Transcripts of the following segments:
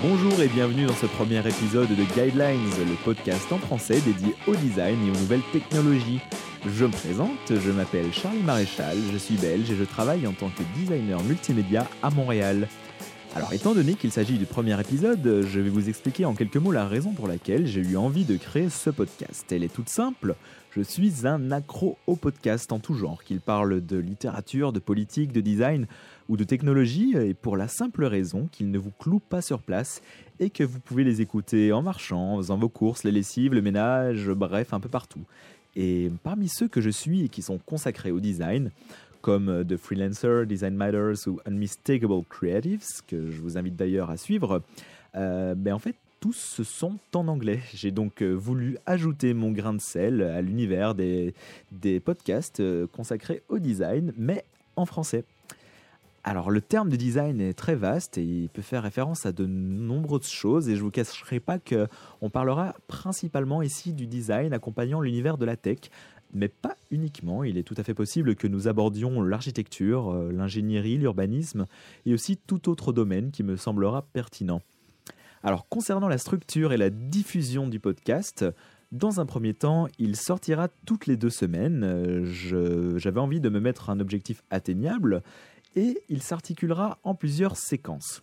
Bonjour et bienvenue dans ce premier épisode de Guidelines, le podcast en français dédié au design et aux nouvelles technologies. Je me présente, je m'appelle Charles Maréchal, je suis belge et je travaille en tant que designer multimédia à Montréal. Alors étant donné qu'il s'agit du premier épisode, je vais vous expliquer en quelques mots la raison pour laquelle j'ai eu envie de créer ce podcast. Elle est toute simple, je suis un accro au podcast en tout genre, qu'il parle de littérature, de politique, de design ou de technologie, et pour la simple raison qu'ils ne vous clouent pas sur place et que vous pouvez les écouter en marchant, en faisant vos courses, les lessives, le ménage, bref, un peu partout. Et parmi ceux que je suis et qui sont consacrés au design, comme The Freelancer, Design Matters ou Unmistakable Creatives, que je vous invite d'ailleurs à suivre, euh, ben en fait, tous se sont en anglais. J'ai donc euh, voulu ajouter mon grain de sel à l'univers des, des podcasts euh, consacrés au design, mais en français. Alors le terme de design est très vaste et il peut faire référence à de nombreuses choses et je vous cacherai pas que on parlera principalement ici du design accompagnant l'univers de la tech, mais pas uniquement. Il est tout à fait possible que nous abordions l'architecture, euh, l'ingénierie, l'urbanisme et aussi tout autre domaine qui me semblera pertinent. Alors concernant la structure et la diffusion du podcast, dans un premier temps, il sortira toutes les deux semaines. J'avais envie de me mettre un objectif atteignable et il s'articulera en plusieurs séquences.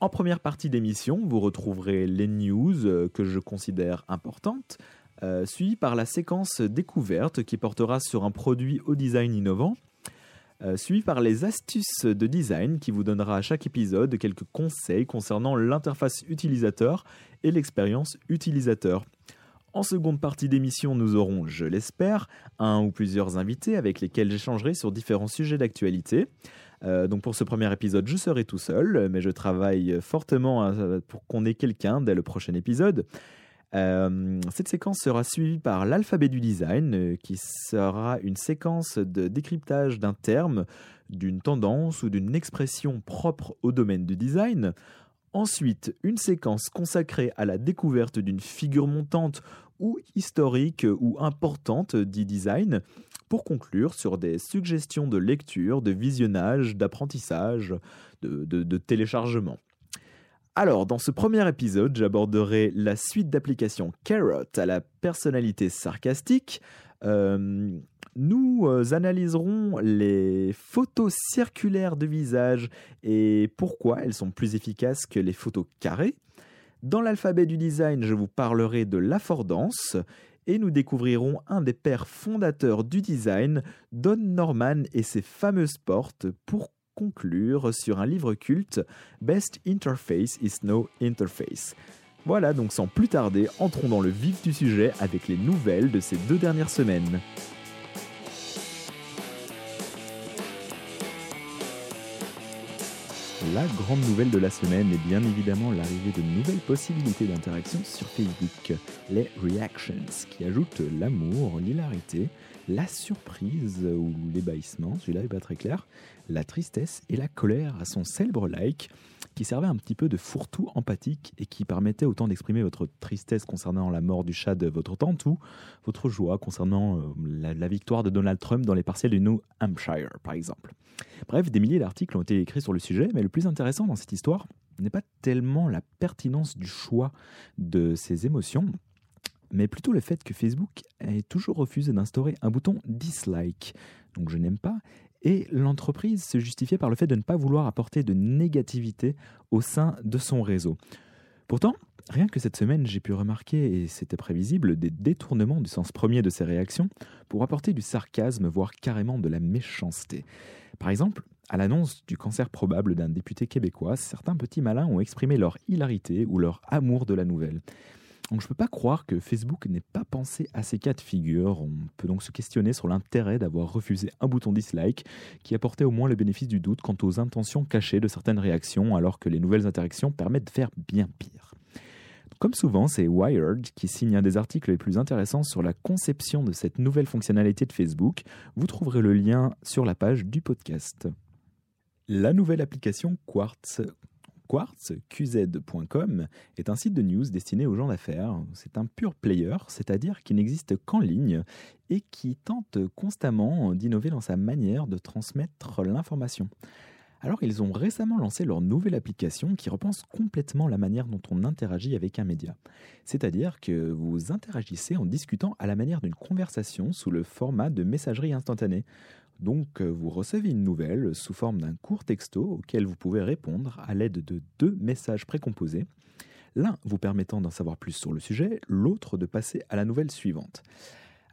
En première partie d'émission, vous retrouverez les news euh, que je considère importantes, euh, suivies par la séquence découverte qui portera sur un produit au design innovant, euh, par les astuces de design qui vous donnera à chaque épisode quelques conseils concernant l'interface utilisateur et l'expérience utilisateur. En seconde partie d'émission, nous aurons, je l'espère, un ou plusieurs invités avec lesquels j'échangerai sur différents sujets d'actualité. Euh, donc pour ce premier épisode, je serai tout seul, mais je travaille fortement euh, pour qu'on ait quelqu'un dès le prochain épisode. Euh, cette séquence sera suivie par l'alphabet du design, qui sera une séquence de décryptage d'un terme, d'une tendance ou d'une expression propre au domaine du design. Ensuite, une séquence consacrée à la découverte d'une figure montante ou historique ou importante du design, pour conclure sur des suggestions de lecture, de visionnage, d'apprentissage, de téléchargement. Alors, dans ce premier épisode, j'aborderai la suite d'applications Carrot à la personnalité sarcastique. Euh, nous euh, analyserons les photos circulaires de visage et pourquoi elles sont plus efficaces que les photos carrées. Dans l'alphabet du design, je vous parlerai de l'affordance et nous découvrirons un des pères fondateurs du design, Don Norman et ses fameuses portes pour conclure sur un livre culte, Best Interface is No Interface. Voilà, donc sans plus tarder, entrons dans le vif du sujet avec les nouvelles de ces deux dernières semaines. La grande nouvelle de la semaine est bien évidemment l'arrivée de nouvelles possibilités d'interaction sur Facebook, les Reactions, qui ajoutent l'amour, l'hilarité, la surprise ou l'ébahissement, celui-là n'est pas très clair, la tristesse et la colère à son célèbre like, qui servait un petit peu de fourre-tout empathique et qui permettait autant d'exprimer votre tristesse concernant la mort du chat de votre tante ou votre joie concernant euh, la, victoire de Donald Trump dans les partiels du New Hampshire, par exemple. Bref, des milliers d'articles ont été écrits sur le sujet, mais le plus intéressant dans cette histoire n'est pas tellement la pertinence du choix de ces émotions, mais plutôt le fait que Facebook ait toujours refusé d'instaurer un bouton dislike, donc je n'aime pas, et l'entreprise se justifiait par le fait de ne pas vouloir apporter de négativité au sein de son réseau. Pourtant, rien que cette semaine, j'ai pu remarquer, et c'était prévisible, des détournements du sens premier de ces réactions pour apporter du sarcasme, voire carrément de la méchanceté. Par exemple, à l'annonce du cancer probable d'un député québécois, certains petits malins ont exprimé leur hilarité ou leur amour de la nouvelle. Donc je ne peux pas croire que Facebook n'ait pas pensé à ces cas de figure. On peut donc se questionner sur l'intérêt d'avoir refusé un bouton dislike qui apportait au moins le bénéfice du doute quant aux intentions cachées de certaines réactions alors que les nouvelles interactions permettent de faire bien pire. Comme souvent, c'est Wired qui signe un des articles les plus intéressants sur la conception de cette nouvelle fonctionnalité de Facebook. Vous trouverez le lien sur la page du podcast. La nouvelle application Quartz Quartz, qz.com, est un site de news destiné aux gens d'affaires. C'est un pur player, c'est-à-dire qui n'existe qu'en ligne et qui tente constamment d'innover dans sa manière de transmettre l'information. Alors ils ont récemment lancé leur nouvelle application qui repense complètement la manière dont on interagit avec un média. C'est-à-dire que vous interagissez en discutant à la manière d'une conversation sous le format de messagerie instantanée. Donc vous recevez une nouvelle sous forme d'un court texto auquel vous pouvez répondre à l'aide de deux messages précomposés, l'un vous permettant d'en savoir plus sur le sujet, l'autre de passer à la nouvelle suivante.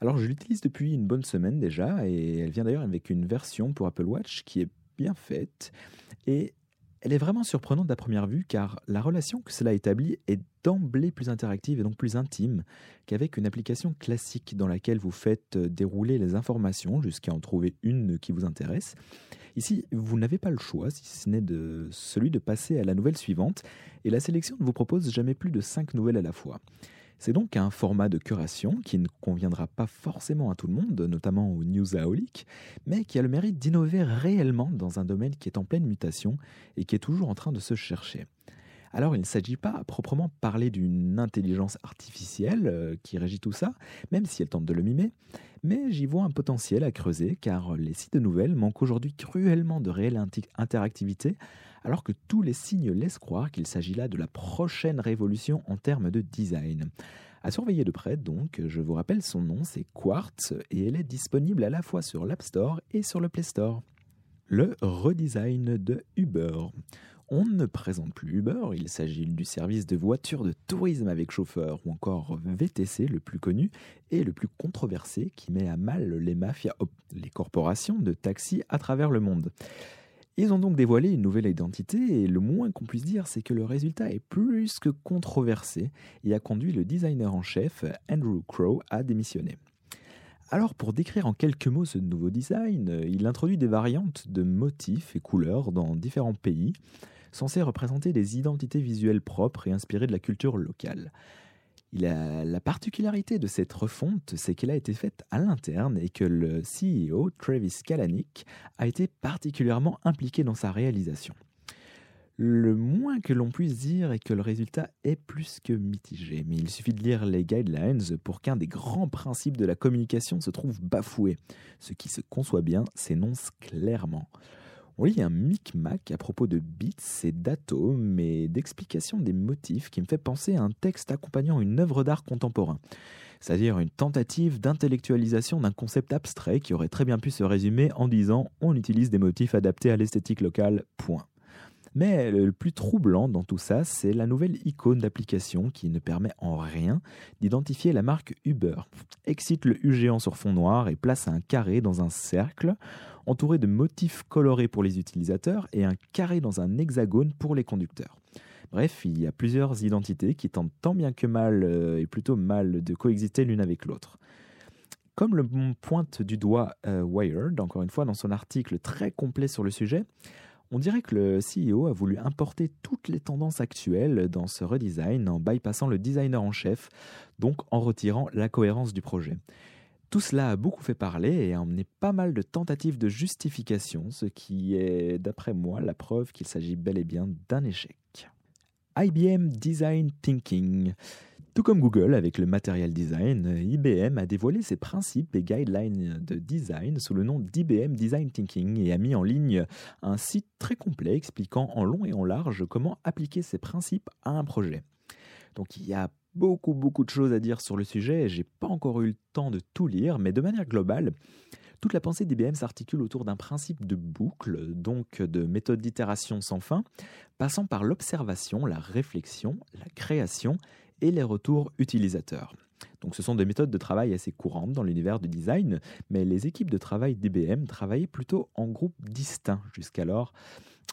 Alors je l'utilise depuis une bonne semaine déjà et elle vient d'ailleurs avec une version pour Apple Watch qui est bien faite et elle est vraiment surprenante à première vue car la relation que cela établit est d'emblée plus interactive et donc plus intime qu'avec une application classique dans laquelle vous faites dérouler les informations jusqu'à en trouver une qui vous intéresse. Ici, vous n'avez pas le choix, si ce n'est de celui de passer à la nouvelle suivante, et la sélection ne vous propose jamais plus de 5 nouvelles à la fois. C'est donc un format de curation qui ne conviendra pas forcément à tout le monde, notamment aux newsaholics, mais qui a le mérite d'innover réellement dans un domaine qui est en pleine mutation et qui est toujours en train de se chercher. Alors il ne s'agit pas à proprement parler d'une intelligence artificielle euh, qui régit tout ça, même si elle tente de le mimer, mais j'y vois un potentiel à creuser car les sites de nouvelles manquent aujourd'hui cruellement de réelle interactivité, alors que tous les signes laissent croire qu'il s'agit là de la prochaine révolution en termes de design. À surveiller de près donc, je vous rappelle son nom, c'est Quartz et elle est disponible à la fois sur l'App Store et sur le Play Store. Le redesign de Uber. On ne présente plus Uber, il s'agit du service de voiture de tourisme avec chauffeur ou encore VTC le plus connu et le plus controversé qui met à mal les mafias, les corporations de taxis à travers le monde. Ils ont donc dévoilé une nouvelle identité et le moins qu'on puisse dire c'est que le résultat est plus que controversé et a conduit le designer en chef Andrew Crow à démissionner. Alors pour décrire en quelques mots ce nouveau design, il introduit des variantes de motifs et couleurs dans différents pays, censé représenter des identités visuelles propres et inspirées de la culture locale. La particularité de cette refonte, c'est qu'elle a été faite à l'interne et que le CEO, Travis Kalanick, a été particulièrement impliqué dans sa réalisation. Le moins que l'on puisse dire est que le résultat est plus que mitigé, mais il suffit de lire les guidelines pour qu'un des grands principes de la communication se trouve bafoué. Ce qui se conçoit bien s'énonce clairement. On lit un micmac à propos de bits et d'atomes et d'explications des motifs qui me fait penser à un texte accompagnant une œuvre d'art contemporain. C'est-à-dire une tentative d'intellectualisation d'un concept abstrait qui aurait très bien pu se résumer en disant on utilise des motifs adaptés à l'esthétique locale, point. Mais le plus troublant dans tout ça, c'est la nouvelle icône d'application qui ne permet en rien d'identifier la marque Uber. Excite le U géant sur fond noir et place un carré dans un cercle entouré de motifs colorés pour les utilisateurs et un carré dans un hexagone pour les conducteurs. Bref, il y a plusieurs identités qui tentent tant bien que mal euh, et plutôt mal de coexister l'une avec l'autre. Comme le pointe du doigt euh, Wired, encore une fois dans son article très complet sur le sujet, on dirait que le CEO a voulu importer toutes les tendances actuelles dans ce redesign en bypassant le designer en chef, donc en retirant la cohérence du projet. Tout cela a beaucoup fait parler et a emmené pas mal de tentatives de justification, ce qui est, d'après moi, la preuve qu'il s'agit bel et bien d'un échec. IBM Design Thinking. Tout comme Google avec le Material Design, IBM a dévoilé ses principes et guidelines de design sous le nom d'IBM Design Thinking et a mis en ligne un site très complet expliquant en long et en large comment appliquer ces principes à un projet. Donc il y a beaucoup beaucoup de choses à dire sur le sujet et j'ai pas encore eu le temps de tout lire, mais de manière globale, toute la pensée d'IBM s'articule autour d'un principe de boucle, donc de méthode d'itération sans fin, passant par l'observation, la réflexion, la création et les retours utilisateurs. Donc ce sont des méthodes de travail assez courantes dans l'univers du design, mais les équipes de travail d'IBM travaillaient plutôt en groupes distincts jusqu'alors,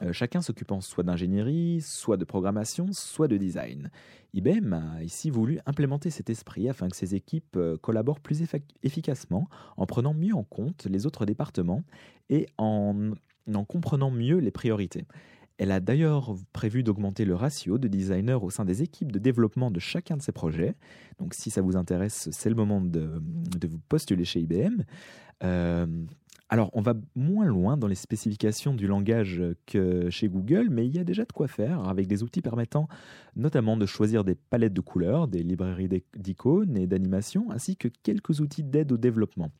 euh, chacun s'occupant soit d'ingénierie, soit de programmation, soit de design. IBM a ici voulu implémenter cet esprit afin que ces équipes euh, collaborent plus efficacement en prenant mieux en compte les autres départements et en comprenant mieux les priorités. Elle a d'ailleurs prévu d'augmenter le ratio de designers au sein des équipes de développement de chacun de ses projets. Donc si ça vous intéresse, c'est le moment de, vous postuler chez IBM. Euh, alors, on va moins loin dans les spécifications du langage que chez Google, mais il y a déjà de quoi faire avec des outils permettant notamment de choisir des palettes de couleurs, des librairies d'icônes et d'animations, ainsi que quelques outils d'aide au développement.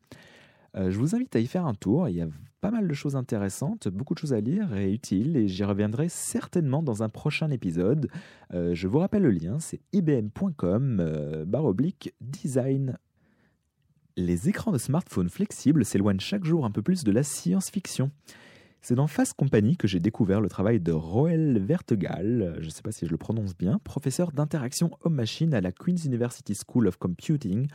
Euh, je vous invite à y faire un tour, il y a pas mal de choses intéressantes, beaucoup de choses à lire et utiles, et j'y reviendrai certainement dans un prochain épisode. Euh, je vous rappelle le lien, c'est ibm.com, euh. Les écrans de smartphones flexibles s'éloignent chaque jour un peu plus de la science-fiction. C'est dans Fast Company que j'ai découvert le travail de Roel Vertegal, je ne sais pas si je le prononce bien, professeur d'interaction homme-machine à la Queen's University School of Computing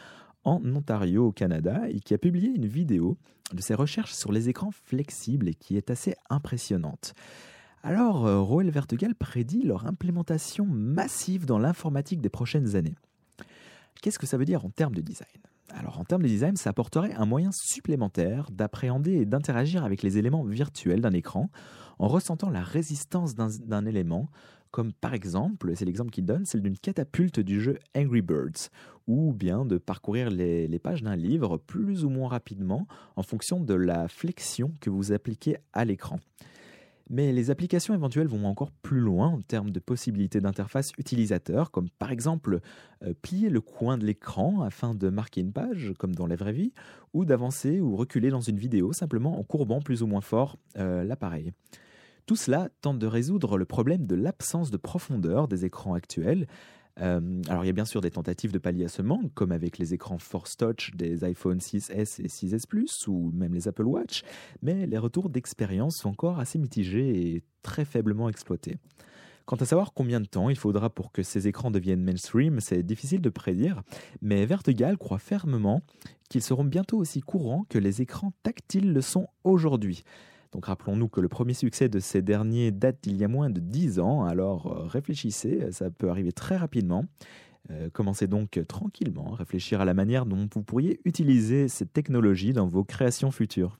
en Ontario au Canada et qui a publié une vidéo de ses recherches sur les écrans flexibles et qui est assez impressionnante. Alors, euh, Roel Vertegal prédit leur implémentation massive dans l'informatique des prochaines années. Qu'est-ce que ça veut dire en termes de design? Alors en termes de design, ça apporterait un moyen supplémentaire d'appréhender et d'interagir avec les éléments virtuels d'un écran en ressentant la résistance d'un élément, comme par exemple, c'est l'exemple qu'il donne, celle d'une catapulte du jeu Angry Birds, ou bien de parcourir les, pages d'un livre plus ou moins rapidement en fonction de la flexion que vous appliquez à l'écran. Mais les applications éventuelles vont encore plus loin en termes de possibilités d'interface utilisateur, comme par exemple euh, plier le coin de l'écran afin de marquer une page, comme dans la vraie vie, ou d'avancer ou reculer dans une vidéo simplement en courbant plus ou moins fort euh, l'appareil. Tout cela tente de résoudre le problème de l'absence de profondeur des écrans actuels euh, alors il y a bien sûr des tentatives de pallier à ce manque, comme avec les écrans Force Touch des iPhone 6S et 6S Plus, ou même les Apple Watch, mais les retours d'expérience sont encore assez mitigés et très faiblement exploités. Quant à savoir combien de temps il faudra pour que ces écrans deviennent mainstream, c'est difficile de prédire, mais Vertegal croit fermement qu'ils seront bientôt aussi courants que les écrans tactiles le sont aujourd'hui. Donc rappelons-nous que le premier succès de ces derniers date d'il y a moins de 10 ans, alors euh, réfléchissez, ça peut arriver très rapidement. Euh, commencez donc tranquillement à réfléchir à la manière dont vous pourriez utiliser cette technologie dans vos créations futures.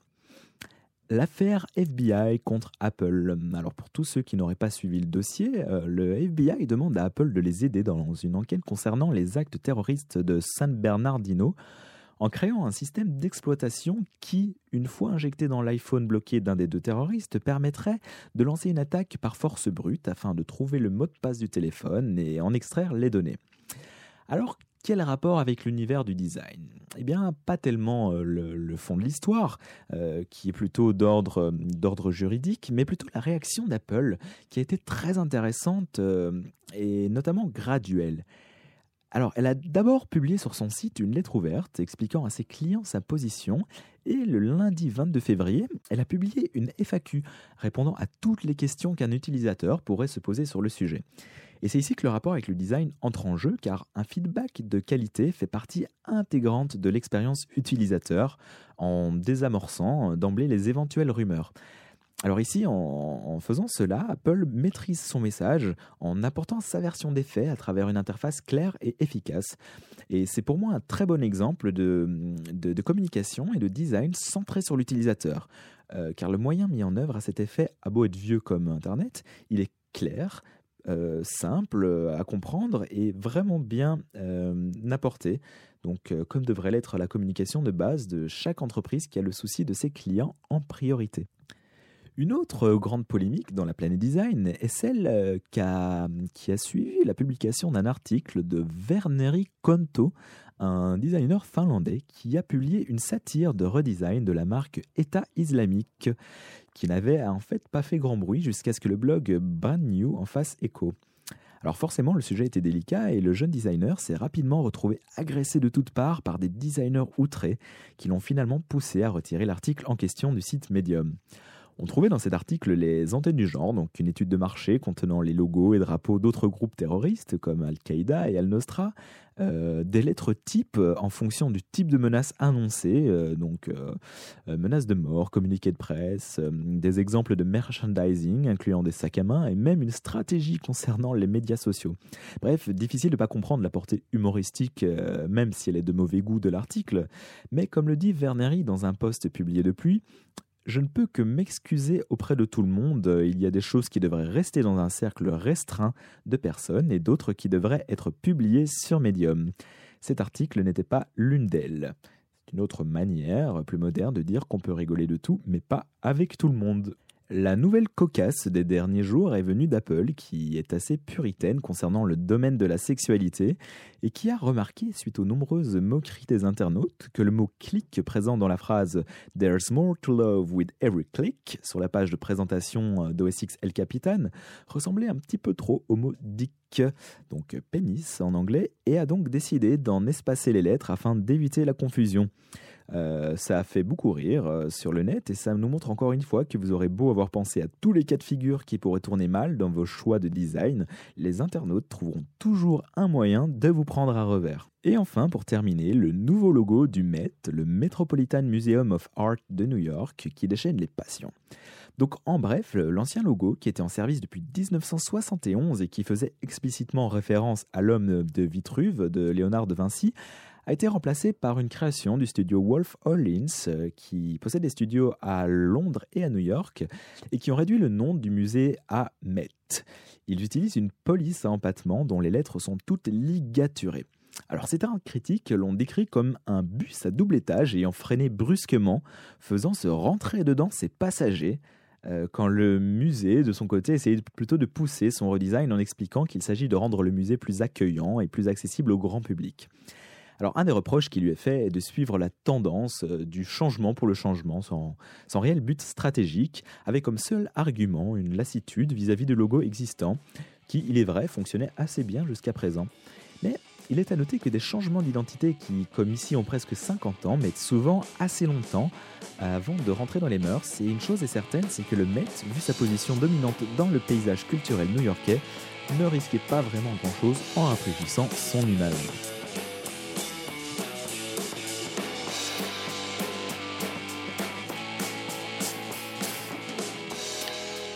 L'affaire FBI contre Apple. Alors pour tous ceux qui n'auraient pas suivi le dossier, euh, le FBI demande à Apple de les aider dans une enquête concernant les actes terroristes de San Bernardino en créant un système d'exploitation qui, une fois injecté dans l'iPhone bloqué d'un des deux terroristes, permettrait de lancer une attaque par force brute afin de trouver le mot de passe du téléphone et en extraire les données. Alors, quel rapport avec l'univers du design? Eh bien, pas tellement euh, le, fond de l'histoire, euh, qui est plutôt d'ordre, juridique, mais plutôt la réaction d'Apple, qui a été très intéressante euh, et notamment graduelle. Alors, elle a d'abord publié sur son site une lettre ouverte expliquant à ses clients sa position et le lundi 22 février, elle a publié une FAQ répondant à toutes les questions qu'un utilisateur pourrait se poser sur le sujet. Et c'est ici que le rapport avec le design entre en jeu car un feedback de qualité fait partie intégrante de l'expérience utilisateur en désamorçant d'emblée les éventuelles rumeurs. Alors ici, en, faisant cela, Apple maîtrise son message en apportant sa version des faits à travers une interface claire et efficace. Et c'est pour moi un très bon exemple de, communication et de design centré sur l'utilisateur. Euh, car le moyen mis en œuvre à cet effet a beau être vieux comme Internet, il est clair, euh, simple à comprendre et vraiment bien euh, apporté. Donc, comme devrait l'être la communication de base de chaque entreprise qui a le souci de ses clients en priorité. Une autre grande polémique dans la planète design est celle euh, qui a, suivi la publication d'un article de Verneri Konto, un designer finlandais qui a publié une satire de redesign de la marque État islamique, qui n'avait en fait pas fait grand bruit jusqu'à ce que le blog Brand New en fasse écho. Alors forcément, le sujet était délicat et le jeune designer s'est rapidement retrouvé agressé de toutes parts par des designers outrés qui l'ont finalement poussé à retirer l'article en question du site Medium. On trouvait dans cet article les antennes du genre, donc une étude de marché contenant les logos et drapeaux d'autres groupes terroristes comme Al-Qaïda et Al-Nosra, euh, des lettres types euh, en fonction du type de menace annoncée, euh, donc menaces de mort, communiqué de presse, des exemples de merchandising incluant des sacs à main et même une stratégie concernant les médias sociaux. Bref, difficile de ne pas comprendre la portée humoristique, même si elle est de mauvais goût de l'article, mais comme le dit Verneri dans un post publié depuis, je ne peux que m'excuser auprès de tout le monde. Il y a des choses qui devraient rester dans un cercle restreint de personnes et d'autres qui devraient être publiées sur Medium. Cet article n'était pas l'une d'elles. C'est une autre manière plus moderne de dire qu'on peut rigoler de tout, mais pas avec tout le monde. La nouvelle cocasse des derniers jours est venue d'Apple, qui est assez puritaine concernant le domaine de la sexualité et qui a remarqué, suite aux nombreuses moqueries des internautes, que le mot click présent dans la phrase There's more to love with every click sur la page de présentation d'OS X El Capitan ressemblait un petit peu trop au mot dick, donc pénis en anglais, et a donc décidé d'en espacer les lettres afin d'éviter la confusion. Euh, ça a fait beaucoup rire euh, sur le net et ça nous montre encore une fois que vous aurez beau avoir pensé à tous les cas de figure qui pourraient tourner mal dans vos choix de design, les internautes trouveront toujours un moyen de vous prendre à revers. Et enfin, pour terminer, le nouveau logo du Met, le Metropolitan Museum of Art de New York, qui déchaîne les passions. Donc en bref, l'ancien logo, qui était en service depuis 1971 et qui faisait explicitement référence à l'homme de Vitruve de Léonard de Vinci, a été remplacé par une création du studio Wolf Hollins, euh, qui possède des studios à Londres et à New York, et qui ont réduit le nom du musée à Met. Ils utilisent une police à empattement dont les lettres sont toutes ligaturées. Alors certains critiques l'ont décrit comme un bus à double étage ayant freiné brusquement, faisant se rentrer dedans ses passagers, euh, quand le musée, de son côté, essayait plutôt de pousser son redesign en expliquant qu'il s'agit de rendre le musée plus accueillant et plus accessible au grand public. Alors, un des reproches qui lui est fait est de suivre la tendance euh, du changement pour le changement, sans, réel but stratégique, avec comme seul argument une lassitude vis-à-vis de logos existants, qui, il est vrai, fonctionnaient assez bien jusqu'à présent. Mais il est à noter que des changements d'identité qui, comme ici, ont presque 50 ans, mettent souvent assez longtemps avant de rentrer dans les mœurs. Et une chose est certaine, c'est que le Met, vu sa position dominante dans le paysage culturel new-yorkais, ne risquait pas vraiment grand-chose en rafraîchissant son image.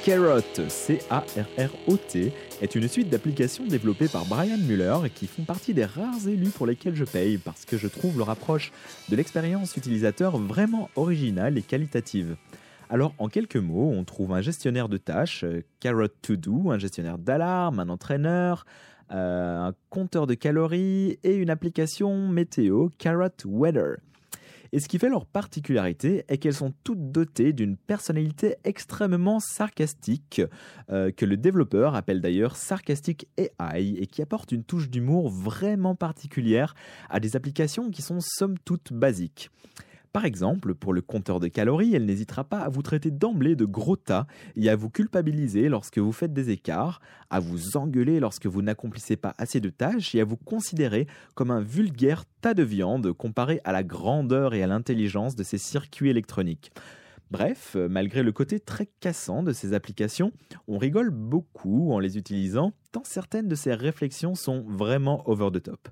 Carrot, C-A-R-R-O-T, est une suite d'applications développées par Brian Muller qui font partie des rares élus pour lesquels je paye parce que je trouve leur approche de l'expérience utilisateur vraiment originale et qualitative. Alors, en quelques mots, on trouve un gestionnaire de tâches, euh, Carrot To Do, un gestionnaire d'alarme, un entraîneur, euh, un compteur de calories et une application météo, Carrot Weather. Et ce qui fait leur particularité est qu'elles sont toutes dotées d'une personnalité extrêmement sarcastique, euh, que le développeur appelle d'ailleurs Sarcastic AI, et qui apporte une touche d'humour vraiment particulière à des applications qui sont somme toute basiques. Par exemple, pour le compteur de calories, elle n'hésitera pas à vous traiter d'emblée de gros tas et à vous culpabiliser lorsque vous faites des écarts, à vous engueuler lorsque vous n'accomplissez pas assez de tâches et à vous considérer comme un vulgaire tas de viande comparé à la grandeur et à l'intelligence de ces circuits électroniques. Bref, malgré le côté très cassant de ces applications, on rigole beaucoup en les utilisant, tant certaines de ces réflexions sont vraiment over the top.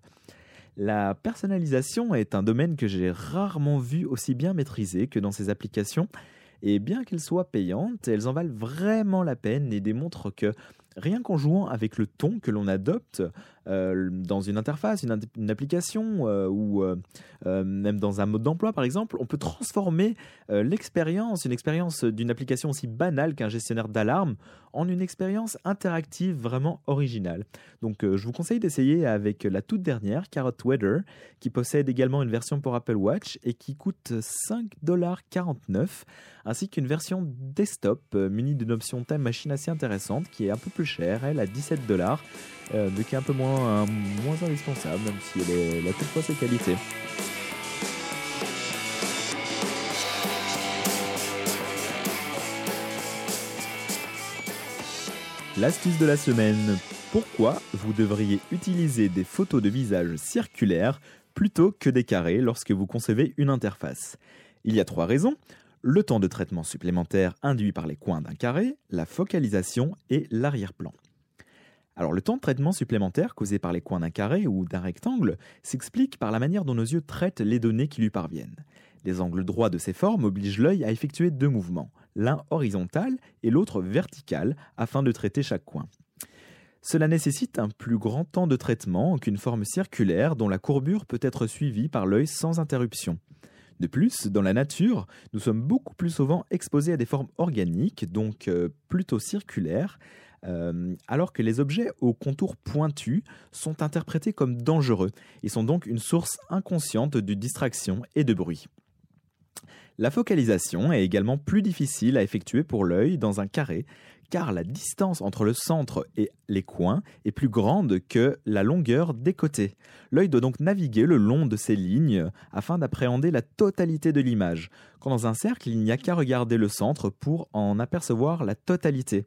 La personnalisation est un domaine que j'ai rarement vu aussi bien maîtrisé que dans ces applications, et bien qu'elles soient payantes, elles en valent vraiment la peine et démontrent que rien qu'en jouant avec le ton que l'on adopte dans une interface, une, application euh, ou euh, même dans un mode d'emploi par exemple, on peut transformer l'expérience, une expérience d'une application aussi banale qu'un gestionnaire d'alarme, en une expérience interactive vraiment originale. Donc je vous conseille d'essayer avec la toute dernière, Carrot Weather, qui possède également une version pour Apple Watch et qui coûte 5,49$, ainsi qu'une version desktop munie d'une option Time Machine assez intéressante qui est un peu plus chère, elle à 17 dollars, euh, mais qui est un peu moins, moins indispensable, même si elle a toutefois ses qualités. L'astuce de la semaine. Pourquoi vous devriez utiliser des photos de visage circulaires plutôt que des carrés lorsque vous concevez une interface? Il y a trois raisons le temps de traitement supplémentaire induit par les coins d'un carré, la focalisation et l'arrière-plan. Alors le temps de traitement supplémentaire causé par les coins d'un carré ou d'un rectangle s'explique par la manière dont nos yeux traitent les données qui lui parviennent. Les angles droits de ces formes obligent l'œil à effectuer deux mouvements, l'un horizontal et l'autre vertical, afin de traiter chaque coin. Cela nécessite un plus grand temps de traitement qu'une forme circulaire dont la courbure peut être suivie par l'œil sans interruption. De plus, dans la nature, nous sommes beaucoup plus souvent exposés à des formes organiques, donc euh, plutôt circulaires, euh, alors que les objets aux contours pointus sont interprétés comme dangereux et sont donc une source inconsciente de distraction et de bruit. La focalisation est également plus difficile à effectuer pour l'œil dans un carré, car la distance entre le centre et les coins est plus grande que la longueur des côtés. L'œil doit donc naviguer le long de ces lignes afin d'appréhender la totalité de l'image, quand dans un cercle il n'y a qu'à regarder le centre pour en apercevoir la totalité.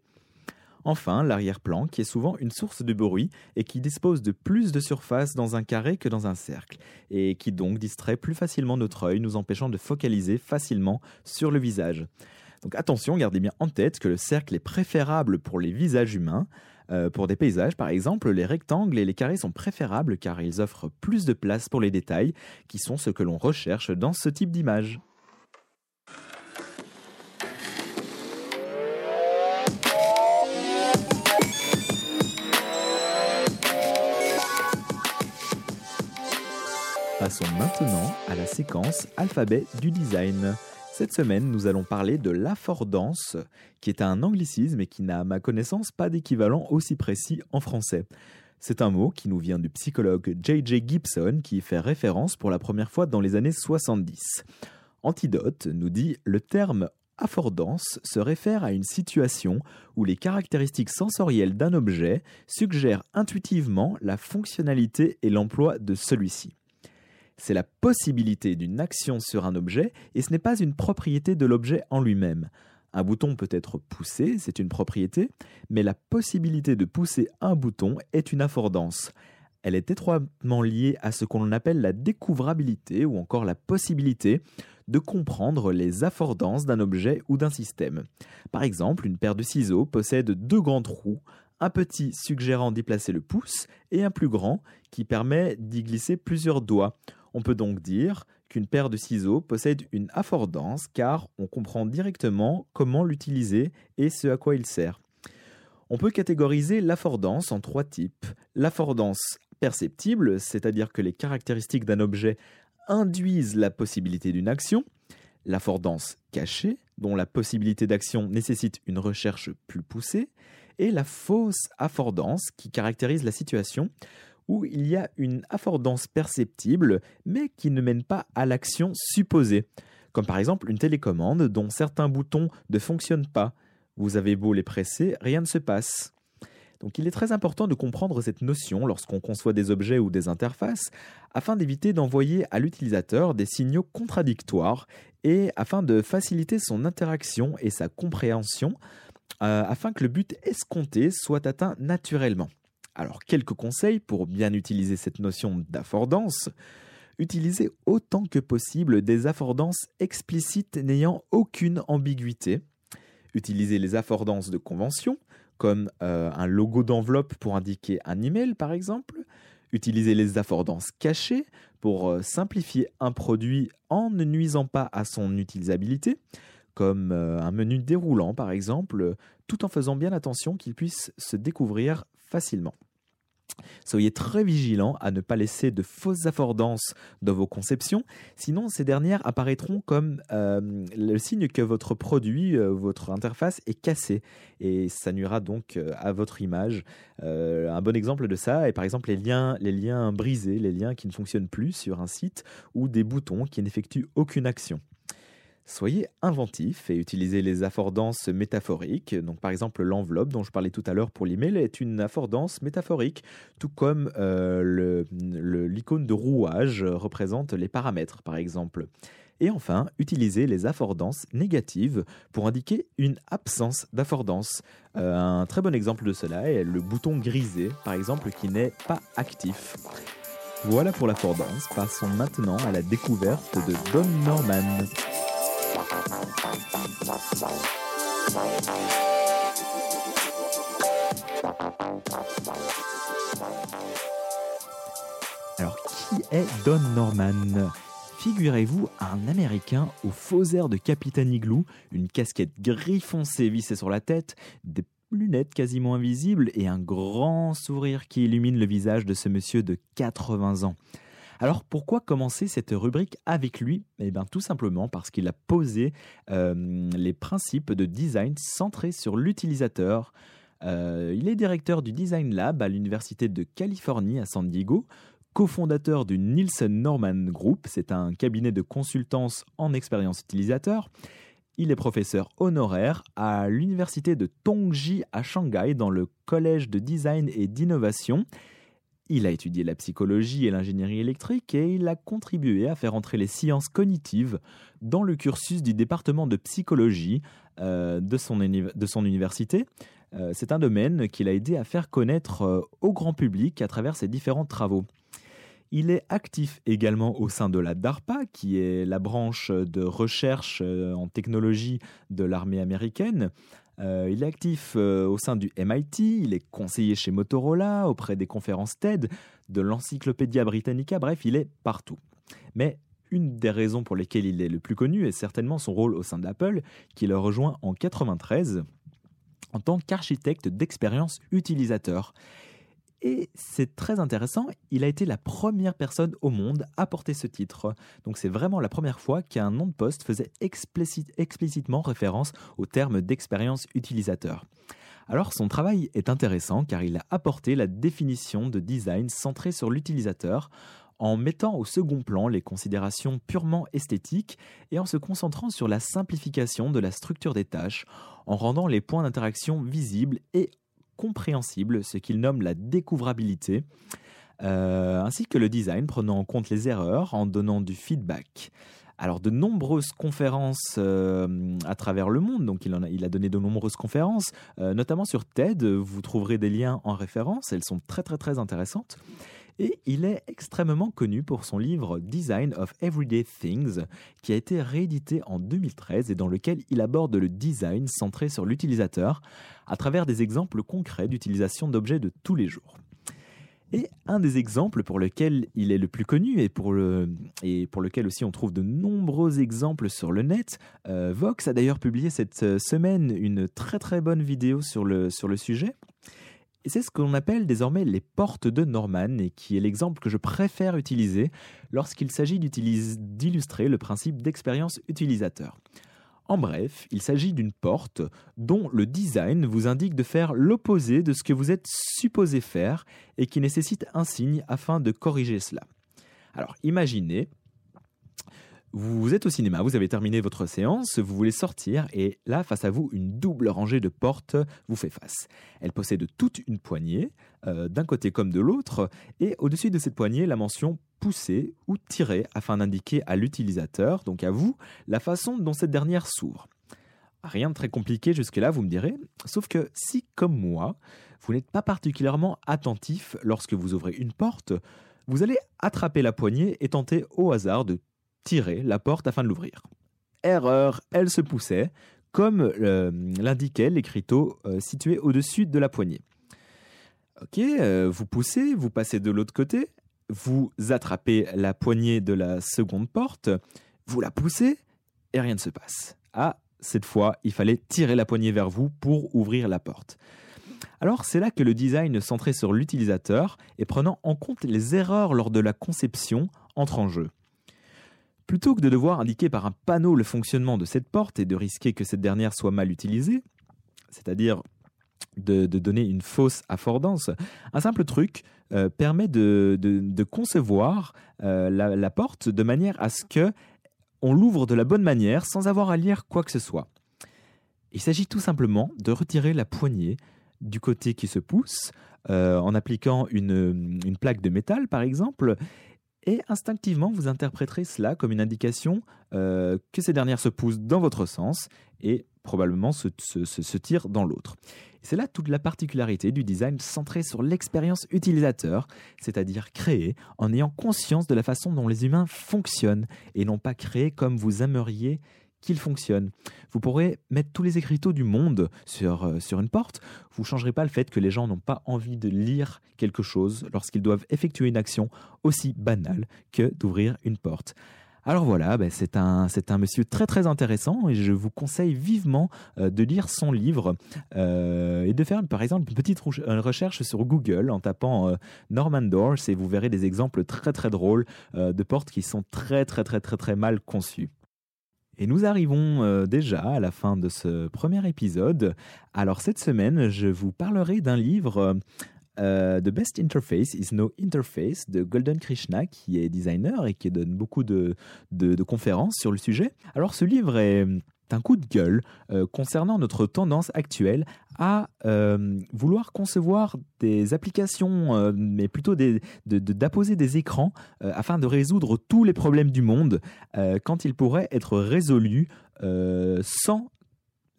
Enfin, l'arrière-plan, qui est souvent une source de bruit et qui dispose de plus de surface dans un carré que dans un cercle, et qui donc distrait plus facilement notre œil, nous empêchant de focaliser facilement sur le visage. Donc attention, gardez bien en tête que le cercle est préférable pour les visages humains. Euh, pour des paysages, par exemple, les rectangles et les carrés sont préférables car ils offrent plus de place pour les détails, qui sont ce que l'on recherche dans ce type d'image. Passons maintenant à la séquence alphabet du design. Cette semaine, nous allons parler de l'affordance, qui est un anglicisme et qui n'a, à ma connaissance, pas d'équivalent aussi précis en français. C'est un mot qui nous vient du psychologue J.J. Gibson qui y fait référence pour la première fois dans les années 70. Antidote nous dit le terme affordance se réfère à une situation où les caractéristiques sensorielles d'un objet suggèrent intuitivement la fonctionnalité et l'emploi de celui-ci c'est la possibilité d'une action sur un objet et ce n'est pas une propriété de l'objet en lui-même. Un bouton peut être poussé, c'est une propriété, mais la possibilité de pousser un bouton est une affordance. Elle est étroitement liée à ce qu'on appelle la découvrabilité ou encore la possibilité de comprendre les affordances d'un objet ou d'un système. Par exemple, une paire de ciseaux possède deux grands trous, un petit suggérant d'y placer le pouce et un plus grand qui permet d'y glisser plusieurs doigts. On peut donc dire qu'une paire de ciseaux possède une affordance car on comprend directement comment l'utiliser et ce à quoi il sert. On peut catégoriser l'affordance en trois types. L'affordance perceptible, c'est-à-dire que les caractéristiques d'un objet induisent la possibilité d'une action. L'affordance cachée, dont la possibilité d'action nécessite une recherche plus poussée. Et la fausse affordance, qui caractérise la situation où il y a une affordance perceptible, mais qui ne mène pas à l'action supposée. Comme par exemple une télécommande dont certains boutons ne fonctionnent pas. Vous avez beau les presser, rien ne se passe. Donc il est très important de comprendre cette notion lorsqu'on conçoit des objets ou des interfaces, afin d'éviter d'envoyer à l'utilisateur des signaux contradictoires et afin de faciliter son interaction et sa compréhension, euh, afin que le but escompté soit atteint naturellement. Alors, quelques conseils pour bien utiliser cette notion d'affordance. Utilisez autant que possible des affordances explicites n'ayant aucune ambiguïté. Utilisez les affordances de convention, comme euh, un logo d'enveloppe pour indiquer un email par exemple. Utilisez les affordances cachées pour euh, simplifier un produit en ne nuisant pas à son utilisabilité, comme euh, un menu déroulant par exemple, tout en faisant bien attention qu'il puisse se découvrir Soyez très vigilants à ne pas laisser de fausses affordances dans vos conceptions, sinon ces dernières apparaîtront comme euh, le signe que votre produit, euh, votre interface est cassée, et ça nuira donc euh, à votre image. un bon exemple de ça est par exemple les liens brisés, les liens qui ne fonctionnent plus sur un site, ou des boutons qui n'effectuent aucune action. Soyez inventif et utilisez les affordances métaphoriques. Donc, par exemple, l'enveloppe dont je parlais tout à l'heure pour l'email est une affordance métaphorique, tout comme euh, l'icône de rouage représente les paramètres, par exemple. Et enfin, utilisez les affordances négatives pour indiquer une absence d'affordance. Euh, un très bon exemple de cela est le bouton grisé, par exemple, qui n'est pas actif. Voilà pour l'affordance. Passons maintenant à la découverte de Don Norman. Alors, qui est Don Norman? Figurez-vous un Américain au faux air de Capitaine Igloo, une casquette gris foncé vissée sur la tête, des lunettes quasiment invisibles et un grand sourire qui illumine le visage de ce monsieur de 80 ans. Alors pourquoi commencer cette rubrique avec lui? Eh bien tout simplement parce qu'il a posé euh, les principes de design centrés sur l'utilisateur. Euh, il est directeur du Design Lab à l'Université de Californie à San Diego, cofondateur du Nielsen Norman Group, c'est un cabinet de consultance en expérience utilisateur. Il est professeur honoraire à l'université de Tongji à Shanghai dans le collège de design et d'innovation. Il a étudié la psychologie et l'ingénierie électrique et il a contribué à faire entrer les sciences cognitives dans le cursus du département de psychologie euh, de, son université. Euh, c'est un domaine qu'il a aidé à faire connaître euh, au grand public à travers ses différents travaux. Il est actif également au sein de la DARPA, qui est la branche de recherche en technologie de l'armée américaine. Euh, il est actif euh, au sein du MIT, il est conseiller chez Motorola, auprès des conférences TED, de l'Encyclopédia Britannica, bref, il est partout. Mais une des raisons pour lesquelles il est le plus connu est certainement son rôle au sein d'Apple, qui le rejoint en 1993 en tant qu'architecte d'expérience utilisateur. Et c'est très intéressant, il a été la première personne au monde à porter ce titre. Donc c'est vraiment la première fois qu'un nom de poste faisait explicitement référence au terme d'expérience utilisateur. Alors son travail est intéressant car il a apporté la définition de design centré sur l'utilisateur en mettant au second plan les considérations purement esthétiques et en se concentrant sur la simplification de la structure des tâches, en rendant les points d'interaction visibles et compréhensible, ce qu'il nomme la découvrabilité, euh, ainsi que le design prenant en compte les erreurs en donnant du feedback. Alors de nombreuses conférences euh, à travers le monde, donc il, a donné de nombreuses conférences, euh, notamment sur TED, vous trouverez des liens en référence, elles sont très très très intéressantes. Et il est extrêmement connu pour son livre Design of Everyday Things, qui a été réédité en 2013 et dans lequel il aborde le design centré sur l'utilisateur à travers des exemples concrets d'utilisation d'objets de tous les jours. Et un des exemples pour lequel il est le plus connu et pour, lequel aussi on trouve de nombreux exemples sur le net, euh, Vox a d'ailleurs publié cette euh, semaine une très très bonne vidéo sur le sujet. Et c'est ce qu'on appelle désormais les portes de Norman et qui est l'exemple que je préfère utiliser lorsqu'il s'agit d'illustrer le principe d'expérience utilisateur. En bref, il s'agit d'une porte dont le design vous indique de faire l'opposé de ce que vous êtes supposé faire et qui nécessite un signe afin de corriger cela. Alors imaginez, vous êtes au cinéma, vous avez terminé votre séance, vous voulez sortir et là, face à vous, une double rangée de portes vous fait face. Elle possède toute une poignée, euh, d'un côté comme de l'autre, et au-dessus de cette poignée, la mention pousser ou tirer afin d'indiquer à l'utilisateur, donc à vous, la façon dont cette dernière s'ouvre. Rien de très compliqué jusque-là, vous me direz, sauf que si, comme moi, vous n'êtes pas particulièrement attentif lorsque vous ouvrez une porte, vous allez attraper la poignée et tenter au hasard de tirer la porte afin de l'ouvrir. Erreur, elle se poussait, comme euh, l'indiquait l'écriteau euh, situé au-dessus de la poignée. Ok, euh, vous poussez, vous passez de l'autre côté, vous attrapez la poignée de la seconde porte, vous la poussez et rien ne se passe. Ah, cette fois, il fallait tirer la poignée vers vous pour ouvrir la porte. Alors c'est là que le design centré sur l'utilisateur et prenant en compte les erreurs lors de la conception entre en jeu. Plutôt que de devoir indiquer par un panneau le fonctionnement de cette porte et de risquer que cette dernière soit mal utilisée, c'est-à-dire de, donner une fausse affordance, un simple truc euh, permet de, concevoir euh, la, porte de manière à ce que on l'ouvre de la bonne manière sans avoir à lire quoi que ce soit. Il s'agit tout simplement de retirer la poignée du côté qui se pousse euh, en appliquant une, une plaque de métal par exemple et instinctivement vous interpréterez cela comme une indication euh, que ces dernières se poussent dans votre sens et probablement se, tirent dans l'autre. C'est là toute la particularité du design centré sur l'expérience utilisateur, c'est-à-dire créer en ayant conscience de la façon dont les humains fonctionnent et non pas créer comme vous aimeriez qu'il fonctionne. Vous pourrez mettre tous les écriteaux du monde sur, euh, une porte. Vous ne changerez pas le fait que les gens n'ont pas envie de lire quelque chose lorsqu'ils doivent effectuer une action aussi banale que d'ouvrir une porte. Alors voilà, ben c'est un, monsieur très très intéressant et je vous conseille vivement euh, de lire son livre euh, et de faire par exemple une petite recherche sur Google en tapant Norman Doors et vous verrez des exemples très très drôles de portes qui sont très très très très très mal conçues. Et nous arrivons euh, déjà à la fin de ce premier épisode. Alors cette semaine, je vous parlerai d'un livre The Best Interface is No Interface de Golden Krishna, qui est designer et qui donne beaucoup de, de conférences sur le sujet. Alors ce livre est un coup de gueule euh, concernant notre tendance actuelle à euh, vouloir concevoir des applications, euh, mais plutôt d'apposer des écrans afin de résoudre tous les problèmes du monde quand ils pourraient être résolus sans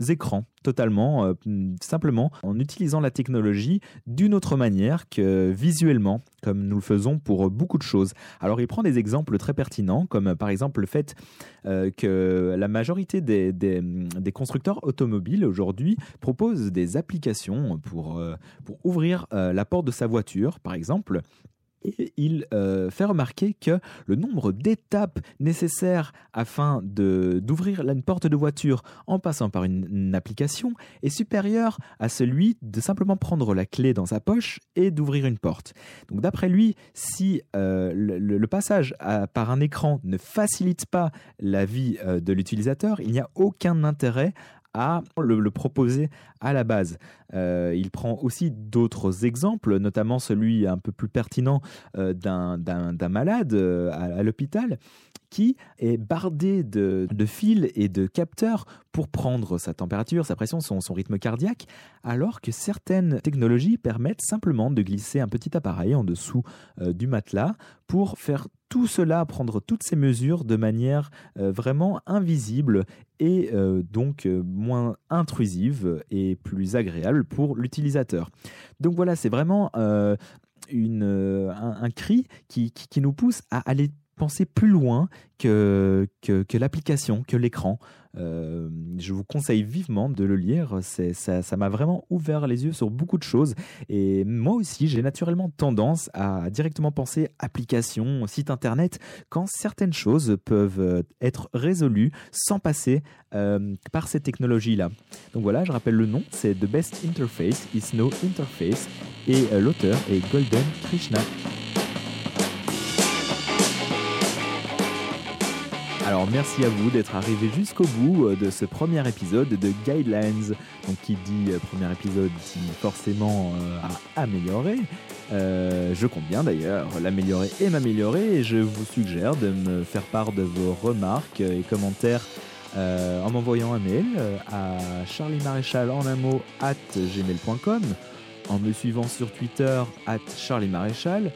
écrans totalement, euh, simplement en utilisant la technologie d'une autre manière que visuellement, comme nous le faisons pour beaucoup de choses. Alors il prend des exemples très pertinents, comme par exemple le fait euh, que la majorité des, constructeurs automobiles aujourd'hui proposent des applications pour, euh, pour ouvrir la porte de sa voiture, par exemple, il euh, fait remarquer que le nombre d'étapes nécessaires afin d'ouvrir une porte de voiture en passant par une, application est supérieur à celui de simplement prendre la clé dans sa poche et d'ouvrir une porte. Donc d'après lui, si euh, le, passage par un écran ne facilite pas la vie euh, de l'utilisateur, il n'y a aucun intérêt à le, proposer à la base. Euh, il prend aussi d'autres exemples, notamment celui un peu plus pertinent euh, d'un malade euh, à, l'hôpital est bardé de, fils et de capteurs pour prendre sa température, sa pression, son, rythme cardiaque, alors que certaines technologies permettent simplement de glisser un petit appareil en dessous du matelas pour faire tout cela, prendre toutes ces mesures de manière euh, vraiment invisible et euh, donc euh, moins intrusive et plus agréable pour l'utilisateur. Donc voilà, c'est vraiment un, cri qui, qui, nous pousse à aller penser plus loin que, que, l'application, que l'écran. Euh, je vous conseille vivement de le lire. Ça m'a vraiment ouvert les yeux sur beaucoup de choses. Et moi aussi, j'ai naturellement tendance à directement penser application, site internet, quand certaines choses peuvent euh, être résolues sans passer euh, par ces technologies-là. Donc voilà, je rappelle le nom, c'est The Best Interface is No Interface. Et l'auteur est Golden Krishna. Alors merci à vous d'être arrivé jusqu'au bout euh, de ce premier épisode de Guidelines. Donc qui dit euh, premier épisode dit forcément euh, à améliorer. je compte bien d'ailleurs l'améliorer et m'améliorer et je vous suggère de me faire part de vos remarques et commentaires en m'envoyant un mail à charliemaréchal en un mot at gmail.com, en me suivant sur Twitter at charliemaréchal,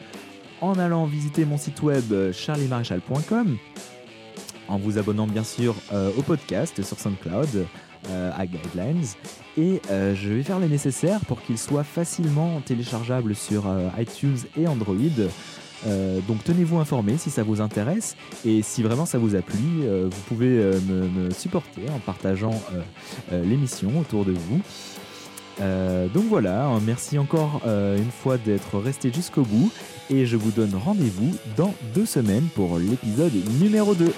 en allant visiter mon site web charliemaréchal.com en vous abonnant bien sûr euh, au podcast sur SoundCloud euh, à Guidelines. Et euh, je vais faire le nécessaire pour qu'il soit facilement téléchargeable sur iTunes et Android. donc tenez-vous informés si ça vous intéresse et si vraiment ça vous a plu, vous pouvez me, supporter en partageant l'émission autour de vous. donc voilà, merci encore une fois d'être resté jusqu'au bout et je vous donne rendez-vous dans deux semaines pour l'épisode numéro 2.